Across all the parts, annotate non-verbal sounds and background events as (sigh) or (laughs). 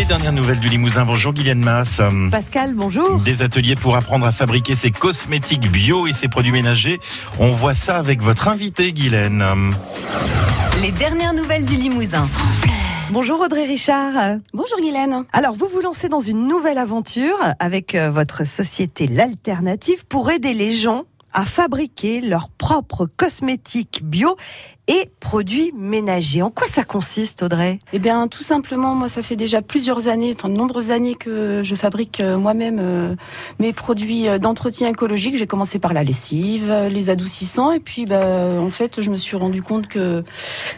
Les dernières nouvelles du Limousin. Bonjour Guyliane Mass. Pascal, bonjour. Des ateliers pour apprendre à fabriquer ses cosmétiques bio et ses produits ménagers. On voit ça avec votre invité Guylaine. Les dernières nouvelles du Limousin. Bonjour Audrey Richard. Bonjour Guylaine. Alors vous vous lancez dans une nouvelle aventure avec euh, votre société L'Alternative pour aider les gens à fabriquer leurs propres cosmétiques bio et produits ménagers. En quoi ça consiste, Audrey? Eh bien, tout simplement, moi, ça fait déjà plusieurs années, enfin de nombreuses années que je fabrique euh, moi-même euh, mes produits euh, d'entretien écologique. J'ai commencé par la lessive, les adoucissants, et puis, bah, en fait, je me suis rendu compte que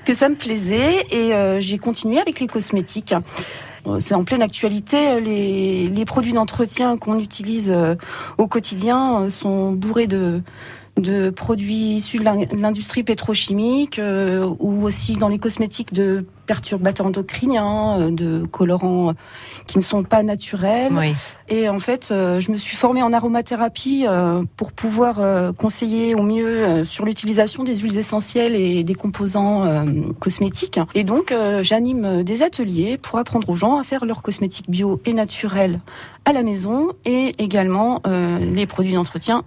que ça me plaisait, et j'ai continué avec les cosmétiques. C'est en pleine actualité. Les, les produits d'entretien qu'on utilise au quotidien sont bourrés de produits issus de l'industrie pétrochimique euh, ou aussi dans les cosmétiques de perturbateurs endocriniens, euh, de colorants euh, qui ne sont pas naturels. Et en fait, euh, je me suis formée en aromathérapie pour pouvoir conseiller au mieux sur l'utilisation des huiles essentielles et des composants cosmétiques. Et donc, j'anime des ateliers pour apprendre aux gens à faire leurs cosmétiques bio et naturels à la maison et également les produits d'entretien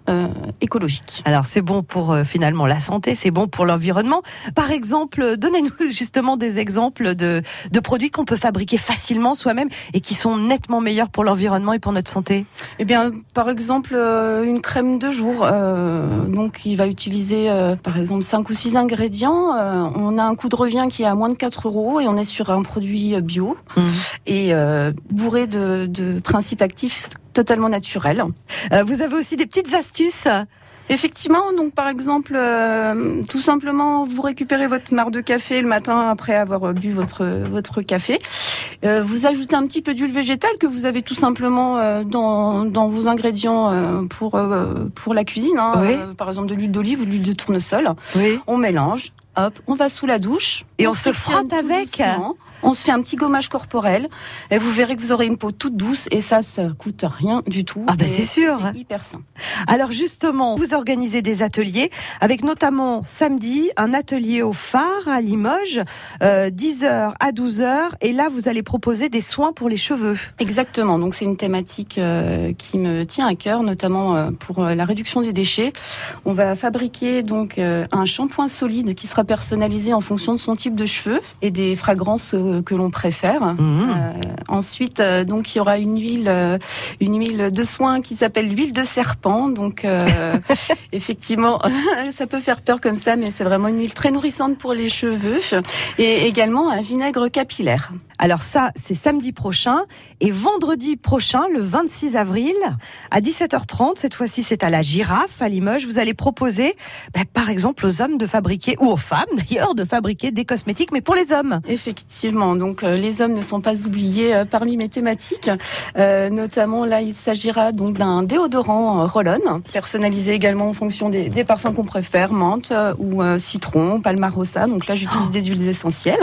écologiques. Alors, c'est bon pour finalement la santé, c'est bon pour l'environnement. Par exemple, donnez-nous (laughs) justement des exemples de, produits qu'on peut fabriquer facilement soi-même et qui sont nettement meilleurs pour l'environnement et pour notre santé Eh bien, par exemple, euh, une crème de jour. Euh, donc, il va utiliser, euh, par exemple, 5 ou 6 ingrédients. on a un coût de revient qui est à moins de 4 euros et on est sur un produit bio mmh. et bourré de, de principes actifs totalement naturels. vous avez aussi des petites astuces Effectivement, donc par exemple, euh, tout simplement, vous récupérez votre marc de café le matin après avoir bu votre votre café. Euh, vous ajoutez un petit peu d'huile végétale que vous avez tout simplement euh, dans, dans vos ingrédients pour pour la cuisine. Hein, par exemple, de l'huile d'olive ou de l'huile de tournesol. Oui. On mélange. Hop, on va sous la douche et on, se frotte avec on se fait un petit gommage corporel et vous verrez que vous aurez une peau toute douce et ça, ça coûte rien du tout. Ah ben c'est sûr. Hyper sain. Alors justement, vous organisez des ateliers avec notamment samedi un atelier au phare à Limoges, 10h euh, à 12h et là vous allez proposer des soins pour les cheveux. Exactement. Donc c'est une thématique euh, qui me tient à cœur, notamment euh, pour la réduction des déchets. On va fabriquer donc un shampoing solide qui sera personnalisé en fonction de son type de cheveux et des fragrances que l'on préfère. Mmh. Euh, ensuite, euh, donc il y aura une huile, euh, une huile de soin qui s'appelle l'huile de serpent. Donc (laughs) effectivement, (laughs) ça peut faire peur comme ça, mais c'est vraiment une huile très nourrissante pour les cheveux et également un vinaigre capillaire. Alors ça, c'est samedi prochain et vendredi prochain, le 26 avril, à 17h30. Cette fois-ci, c'est à la Girafe à Limoges. Vous allez proposer, bah, par exemple, aux hommes de fabriquer ou aux femmes (laughs) d'ailleurs de fabriquer des cosmétiques, mais pour les hommes. Effectivement. Donc euh, les hommes ne sont pas oubliés euh, parmi mes thématiques. Euh, notamment là, il s'agira donc d'un déodorant roll-on, personnalisé également en fonction des, des parfums qu'on préfère, menthe ou citron, palmarosa. Donc là, j'utilise des huiles essentielles.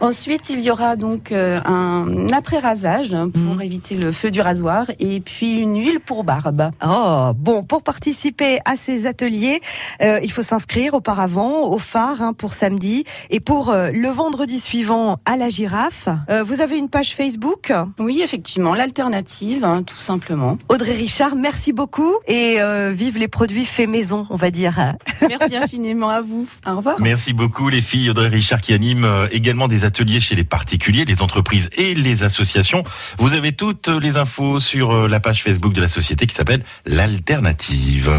Ensuite, il y aura donc un après-rasage pour mhm. éviter le feu du rasoir et puis une huile pour barbe. Oh, bon, pour participer à ces ateliers, il faut s'inscrire auparavant au phare hein, pour samedi et pour euh, le vendredi suivant à la girafe. vous avez une page Facebook? Oui, effectivement, l'alternative, hein, tout simplement. Audrey Richard, merci beaucoup et vive les produits faits maison, on va dire. Merci (laughs) infiniment à vous. Au revoir. Merci beaucoup les filles. Audrey Richard qui anime également des ateliers chez les particuliers les entreprises et les associations. Vous avez toutes les infos sur euh, la page Facebook de la société qui s'appelle l'Alternative.